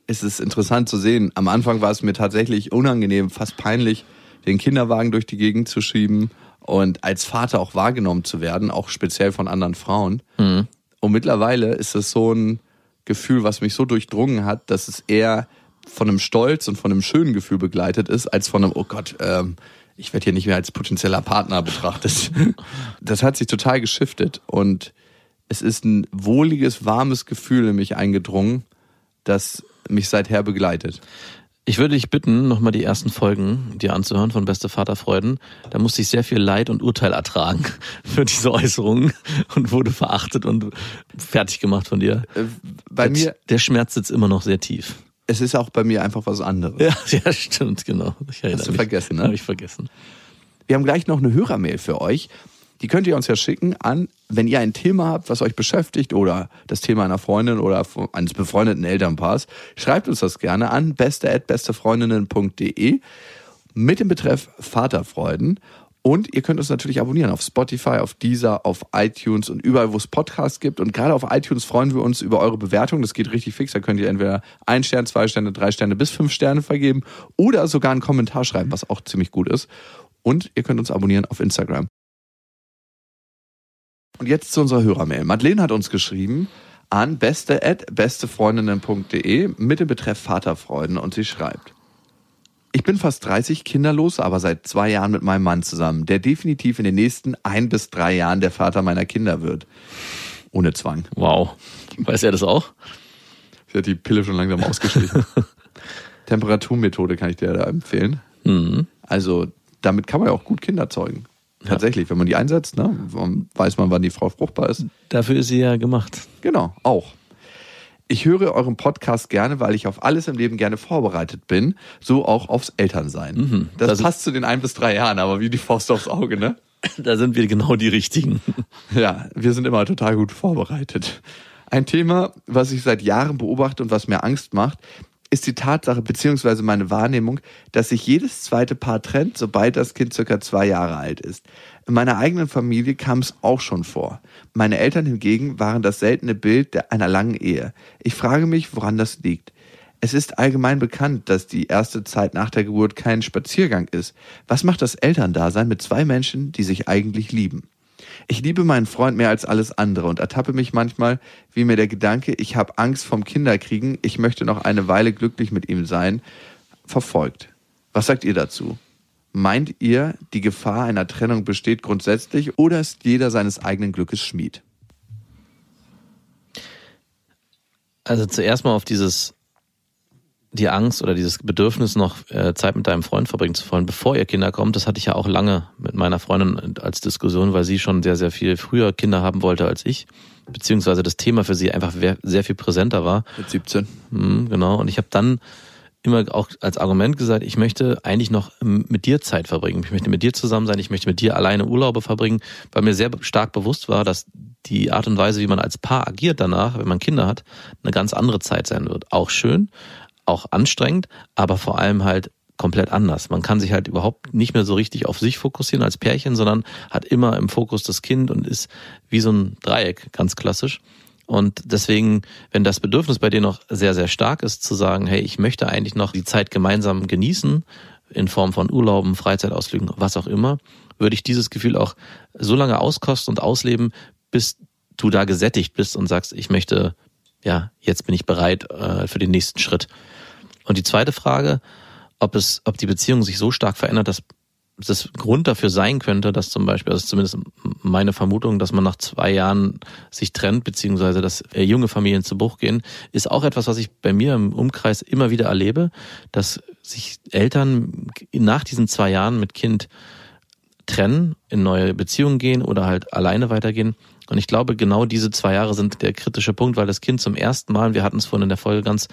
ist es interessant zu sehen. Am Anfang war es mir tatsächlich unangenehm, fast peinlich, den Kinderwagen durch die Gegend zu schieben und als Vater auch wahrgenommen zu werden, auch speziell von anderen Frauen. Und mittlerweile ist es so ein Gefühl, was mich so durchdrungen hat, dass es eher von einem Stolz und von einem schönen Gefühl begleitet ist, als von einem, oh Gott, ähm, ich werde hier nicht mehr als potenzieller Partner betrachtet. Das hat sich total geschiftet und es ist ein wohliges, warmes Gefühl in mich eingedrungen, das mich seither begleitet. Ich würde dich bitten, nochmal die ersten Folgen dir anzuhören von Beste Vaterfreuden. Da musste ich sehr viel Leid und Urteil ertragen für diese Äußerungen und wurde verachtet und fertig gemacht von dir. Äh, Bei mir, der Schmerz sitzt immer noch sehr tief. Es ist auch bei mir einfach was anderes. Ja, ja, stimmt, genau. Ich Hast du mich. vergessen, ne? Habe ich vergessen. Wir haben gleich noch eine Hörermail für euch. Die könnt ihr uns ja schicken an, wenn ihr ein Thema habt, was euch beschäftigt oder das Thema einer Freundin oder eines befreundeten Elternpaars. Schreibt uns das gerne an beste@bestefreundinnen.de mit dem Betreff Vaterfreuden. Und ihr könnt uns natürlich abonnieren auf Spotify, auf Deezer, auf iTunes und überall, wo es Podcasts gibt. Und gerade auf iTunes freuen wir uns über eure Bewertung. Das geht richtig fix. Da könnt ihr entweder ein Stern, zwei Sterne, drei Sterne bis fünf Sterne vergeben oder sogar einen Kommentar schreiben, was auch ziemlich gut ist. Und ihr könnt uns abonnieren auf Instagram. Und jetzt zu unserer Hörermail. Madeleine hat uns geschrieben an beste@bestefreundinnen.de mit dem Betreff Vaterfreuden und sie schreibt: Ich bin fast 30 kinderlos, aber seit zwei Jahren mit meinem Mann zusammen, der definitiv in den nächsten ein bis drei Jahren der Vater meiner Kinder wird. Ohne Zwang. Wow. Weiß er das auch? Sie hat die Pille schon langsam ausgeschlichen. Temperaturmethode kann ich dir da empfehlen. Mhm. Also damit kann man ja auch gut Kinder zeugen. Tatsächlich, wenn man die einsetzt, ne, weiß man, wann die Frau fruchtbar ist. Dafür ist sie ja gemacht. Genau, auch. Ich höre euren Podcast gerne, weil ich auf alles im Leben gerne vorbereitet bin, so auch aufs Elternsein. Das Das- passt zu den ein bis drei Jahren, aber wie die Faust aufs Auge, ne? Da sind wir genau die Richtigen. Ja, wir sind immer total gut vorbereitet. Ein Thema, was ich seit Jahren beobachte und was mir Angst macht, ist die Tatsache beziehungsweise meine Wahrnehmung, dass sich jedes zweite Paar trennt, sobald das Kind circa zwei Jahre alt ist. In meiner eigenen Familie kam es auch schon vor. Meine Eltern hingegen waren das seltene Bild einer langen Ehe. Ich frage mich, woran das liegt. Es ist allgemein bekannt, dass die erste Zeit nach der Geburt kein Spaziergang ist. Was macht das Elterndasein mit zwei Menschen, die sich eigentlich lieben? Ich liebe meinen Freund mehr als alles andere und ertappe mich manchmal, wie mir der Gedanke, ich habe Angst vom Kinderkriegen, ich möchte noch eine Weile glücklich mit ihm sein, verfolgt. Was sagt ihr dazu? Meint ihr, die Gefahr einer Trennung besteht grundsätzlich oder ist jeder seines eigenen Glückes Schmied? Also zuerst mal auf dieses die Angst oder dieses Bedürfnis noch äh, Zeit mit deinem Freund verbringen zu wollen, bevor ihr Kinder kommt, das hatte ich ja auch lange mit meiner Freundin als Diskussion, weil sie schon sehr, sehr viel früher Kinder haben wollte als ich, beziehungsweise das Thema für sie einfach sehr viel präsenter war. Mit 17. Mhm, genau. Und ich habe dann immer auch als Argument gesagt, ich möchte eigentlich noch ähm, mit dir Zeit verbringen. Ich möchte mit dir zusammen sein, ich möchte mit dir alleine Urlaube verbringen, weil mir sehr stark bewusst war, dass die Art und Weise, wie man als Paar agiert danach, wenn man Kinder hat, eine ganz andere Zeit sein wird. Auch schön, auch anstrengend, aber vor allem halt komplett anders. Man kann sich halt überhaupt nicht mehr so richtig auf sich fokussieren als Pärchen, sondern hat immer im Fokus das Kind und ist wie so ein Dreieck, ganz klassisch. Und deswegen, wenn das Bedürfnis bei dir noch sehr, sehr stark ist, zu sagen, hey, ich möchte eigentlich noch die Zeit gemeinsam genießen, in Form von Urlauben, Freizeitausflügen, was auch immer, würde ich dieses Gefühl auch so lange auskosten und ausleben, bis du da gesättigt bist und sagst, ich möchte, ja, jetzt bin ich bereit äh, für den nächsten Schritt. Und die zweite Frage, ob es, ob die Beziehung sich so stark verändert, dass das Grund dafür sein könnte, dass zum Beispiel, ist zumindest meine Vermutung, dass man nach zwei Jahren sich trennt, beziehungsweise dass äh, junge Familien zu Bruch gehen, ist auch etwas, was ich bei mir im Umkreis immer wieder erlebe, dass sich Eltern nach diesen zwei Jahren mit Kind trennen, in neue Beziehungen gehen oder halt alleine weitergehen. Und ich glaube, genau diese zwei Jahre sind der kritische Punkt, weil das Kind zum ersten Mal, wir hatten es vorhin in der Folge ganz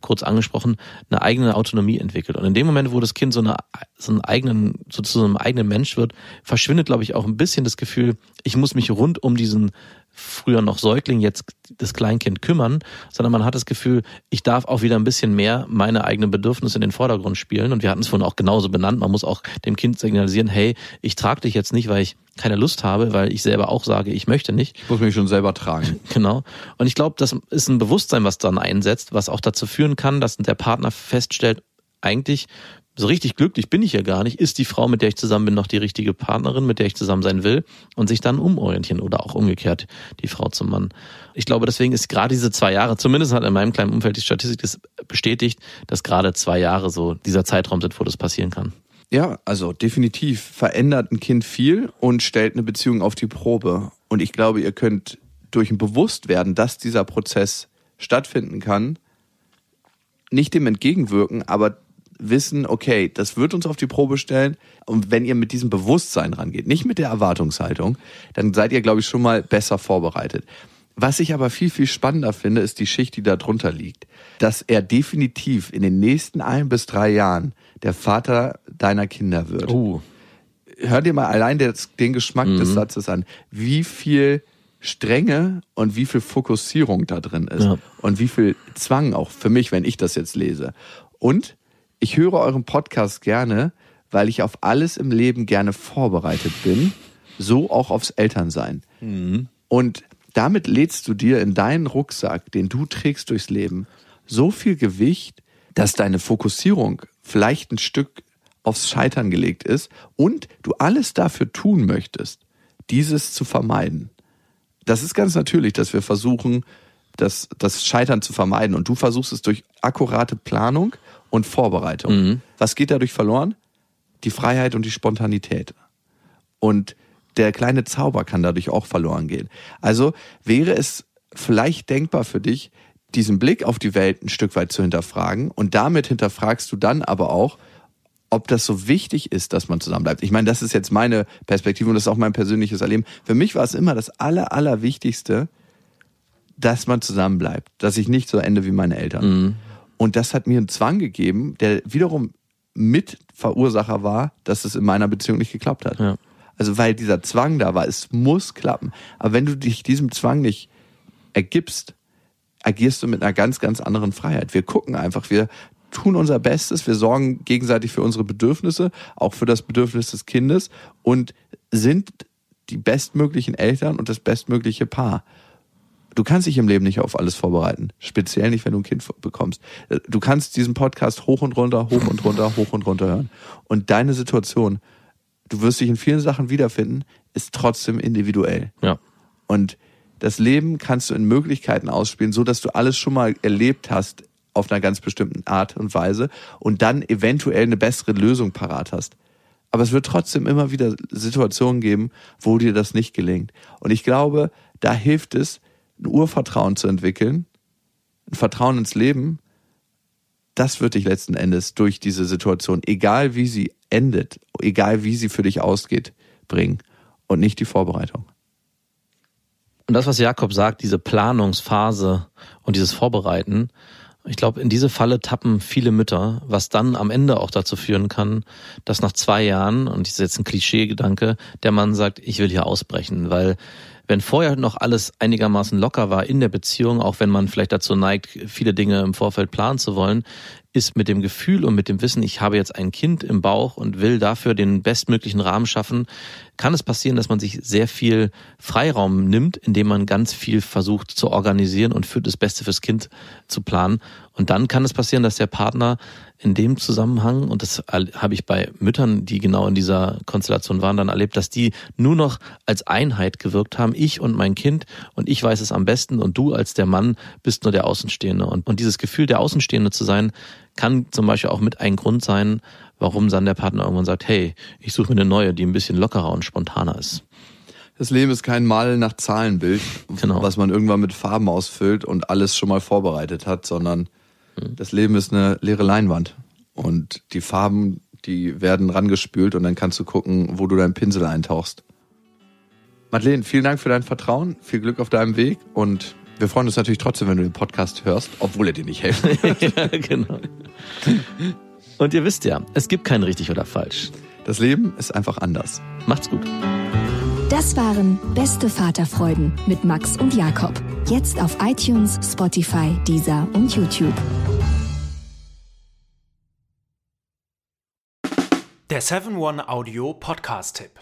kurz angesprochen, eine eigene Autonomie entwickelt. Und in dem Moment, wo das Kind so, eine, so einen eigenen, so zu einem eigenen Mensch wird, verschwindet, glaube ich, auch ein bisschen das Gefühl, ich muss mich rund um diesen früher noch Säugling, jetzt das Kleinkind kümmern, sondern man hat das Gefühl, ich darf auch wieder ein bisschen mehr meine eigenen Bedürfnisse in den Vordergrund spielen. Und wir hatten es vorhin auch genauso benannt. Man muss auch dem Kind signalisieren, hey, ich trage dich jetzt nicht, weil ich keine Lust habe, weil ich selber auch sage, ich möchte nicht. Ich muss mich schon selber tragen. Genau. Und ich glaube, das ist ein Bewusstsein, was dann einsetzt, was auch dazu führen kann, dass der Partner feststellt, eigentlich so richtig glücklich bin ich ja gar nicht. Ist die Frau, mit der ich zusammen bin, noch die richtige Partnerin, mit der ich zusammen sein will und sich dann umorientieren oder auch umgekehrt die Frau zum Mann. Ich glaube, deswegen ist gerade diese zwei Jahre, zumindest hat in meinem kleinen Umfeld die Statistik das bestätigt, dass gerade zwei Jahre so dieser Zeitraum sind, wo das passieren kann. Ja, also definitiv verändert ein Kind viel und stellt eine Beziehung auf die Probe. Und ich glaube, ihr könnt durch ein Bewusstwerden, dass dieser Prozess stattfinden kann, nicht dem entgegenwirken, aber wissen, okay, das wird uns auf die Probe stellen. Und wenn ihr mit diesem Bewusstsein rangeht, nicht mit der Erwartungshaltung, dann seid ihr, glaube ich, schon mal besser vorbereitet. Was ich aber viel, viel spannender finde, ist die Schicht, die da drunter liegt. Dass er definitiv in den nächsten ein bis drei Jahren der Vater deiner Kinder wird. Uh. Hör dir mal allein den Geschmack Mhm. des Satzes an. Wie viel Strenge und wie viel Fokussierung da drin ist. Ja. Und wie viel Zwang auch für mich, wenn ich das jetzt lese. Und ich höre euren Podcast gerne, weil ich auf alles im Leben gerne vorbereitet bin. So auch aufs Elternsein. Und damit lädst du dir in deinen Rucksack, den du trägst durchs Leben, so viel Gewicht, dass deine Fokussierung vielleicht ein Stück aufs Scheitern gelegt ist und du alles dafür tun möchtest, dieses zu vermeiden. Das ist ganz natürlich, dass wir versuchen, das, das Scheitern zu vermeiden. Und du versuchst es durch akkurate Planung und Vorbereitung. Was geht dadurch verloren? Die Freiheit und die Spontanität. Und der kleine Zauber kann dadurch auch verloren gehen. Also wäre es vielleicht denkbar für dich, diesen Blick auf die Welt ein Stück weit zu hinterfragen. Und damit hinterfragst du dann aber auch, ob das so wichtig ist, dass man zusammenbleibt. Ich meine, das ist jetzt meine Perspektive und das ist auch mein persönliches Erleben. Für mich war es immer das Aller, Allerwichtigste, dass man zusammenbleibt, dass ich nicht so ende wie meine Eltern. Und das hat mir einen Zwang gegeben, der wiederum mit Verursacher war, dass es in meiner Beziehung nicht geklappt hat. Ja. Also weil dieser Zwang da war, es muss klappen. Aber wenn du dich diesem Zwang nicht ergibst, agierst du mit einer ganz, ganz anderen Freiheit. Wir gucken einfach, wir tun unser Bestes, wir sorgen gegenseitig für unsere Bedürfnisse, auch für das Bedürfnis des Kindes und sind die bestmöglichen Eltern und das bestmögliche Paar. Du kannst dich im Leben nicht auf alles vorbereiten. Speziell nicht, wenn du ein Kind bekommst. Du kannst diesen Podcast hoch und runter, hoch und runter, hoch und runter hören. Und deine Situation, du wirst dich in vielen Sachen wiederfinden, ist trotzdem individuell. Ja. Und das Leben kannst du in Möglichkeiten ausspielen, so dass du alles schon mal erlebt hast auf einer ganz bestimmten Art und Weise und dann eventuell eine bessere Lösung parat hast. Aber es wird trotzdem immer wieder Situationen geben, wo dir das nicht gelingt. Und ich glaube, da hilft es, ein Urvertrauen zu entwickeln, ein Vertrauen ins Leben. Das wird dich letzten Endes durch diese Situation, egal wie sie endet, egal wie sie für dich ausgeht, bringen und nicht die Vorbereitung. Und das, was Jakob sagt, diese Planungsphase und dieses Vorbereiten, ich glaube, in diese Falle tappen viele Mütter, was dann am Ende auch dazu führen kann, dass nach zwei Jahren, und das ist jetzt ein Klischee-Gedanke, der Mann sagt, ich will hier ausbrechen, weil wenn vorher noch alles einigermaßen locker war in der Beziehung, auch wenn man vielleicht dazu neigt, viele Dinge im Vorfeld planen zu wollen, ist mit dem Gefühl und mit dem Wissen, ich habe jetzt ein Kind im Bauch und will dafür den bestmöglichen Rahmen schaffen, kann es passieren, dass man sich sehr viel Freiraum nimmt, indem man ganz viel versucht zu organisieren und für das Beste fürs Kind zu planen. Und dann kann es passieren, dass der Partner in dem Zusammenhang, und das habe ich bei Müttern, die genau in dieser Konstellation waren, dann erlebt, dass die nur noch als Einheit gewirkt haben, ich und mein Kind, und ich weiß es am besten, und du als der Mann bist nur der Außenstehende. Und, und dieses Gefühl, der Außenstehende zu sein, kann zum Beispiel auch mit ein Grund sein, warum dann der Partner irgendwann sagt, hey, ich suche mir eine neue, die ein bisschen lockerer und spontaner ist. Das Leben ist kein Mal nach Zahlenbild, Genau. was man irgendwann mit Farben ausfüllt und alles schon mal vorbereitet hat, sondern das Leben ist eine leere Leinwand. Und die Farben, Die werden rangespült und dann kannst du gucken, wo du deinen Pinsel eintauchst. Madeleine, vielen Dank für dein Vertrauen, viel Glück auf deinem Weg und wir freuen uns natürlich trotzdem, wenn du den Podcast hörst, obwohl er dir nicht hilft. ja, genau. Und ihr wisst ja, es gibt kein richtig oder falsch. Das Leben ist einfach anders. Macht's gut. Das waren Beste Vaterfreuden mit Max und Jakob. Jetzt auf iTunes, Spotify, Deezer und YouTube. Der 7-One-Audio-Podcast-Tipp.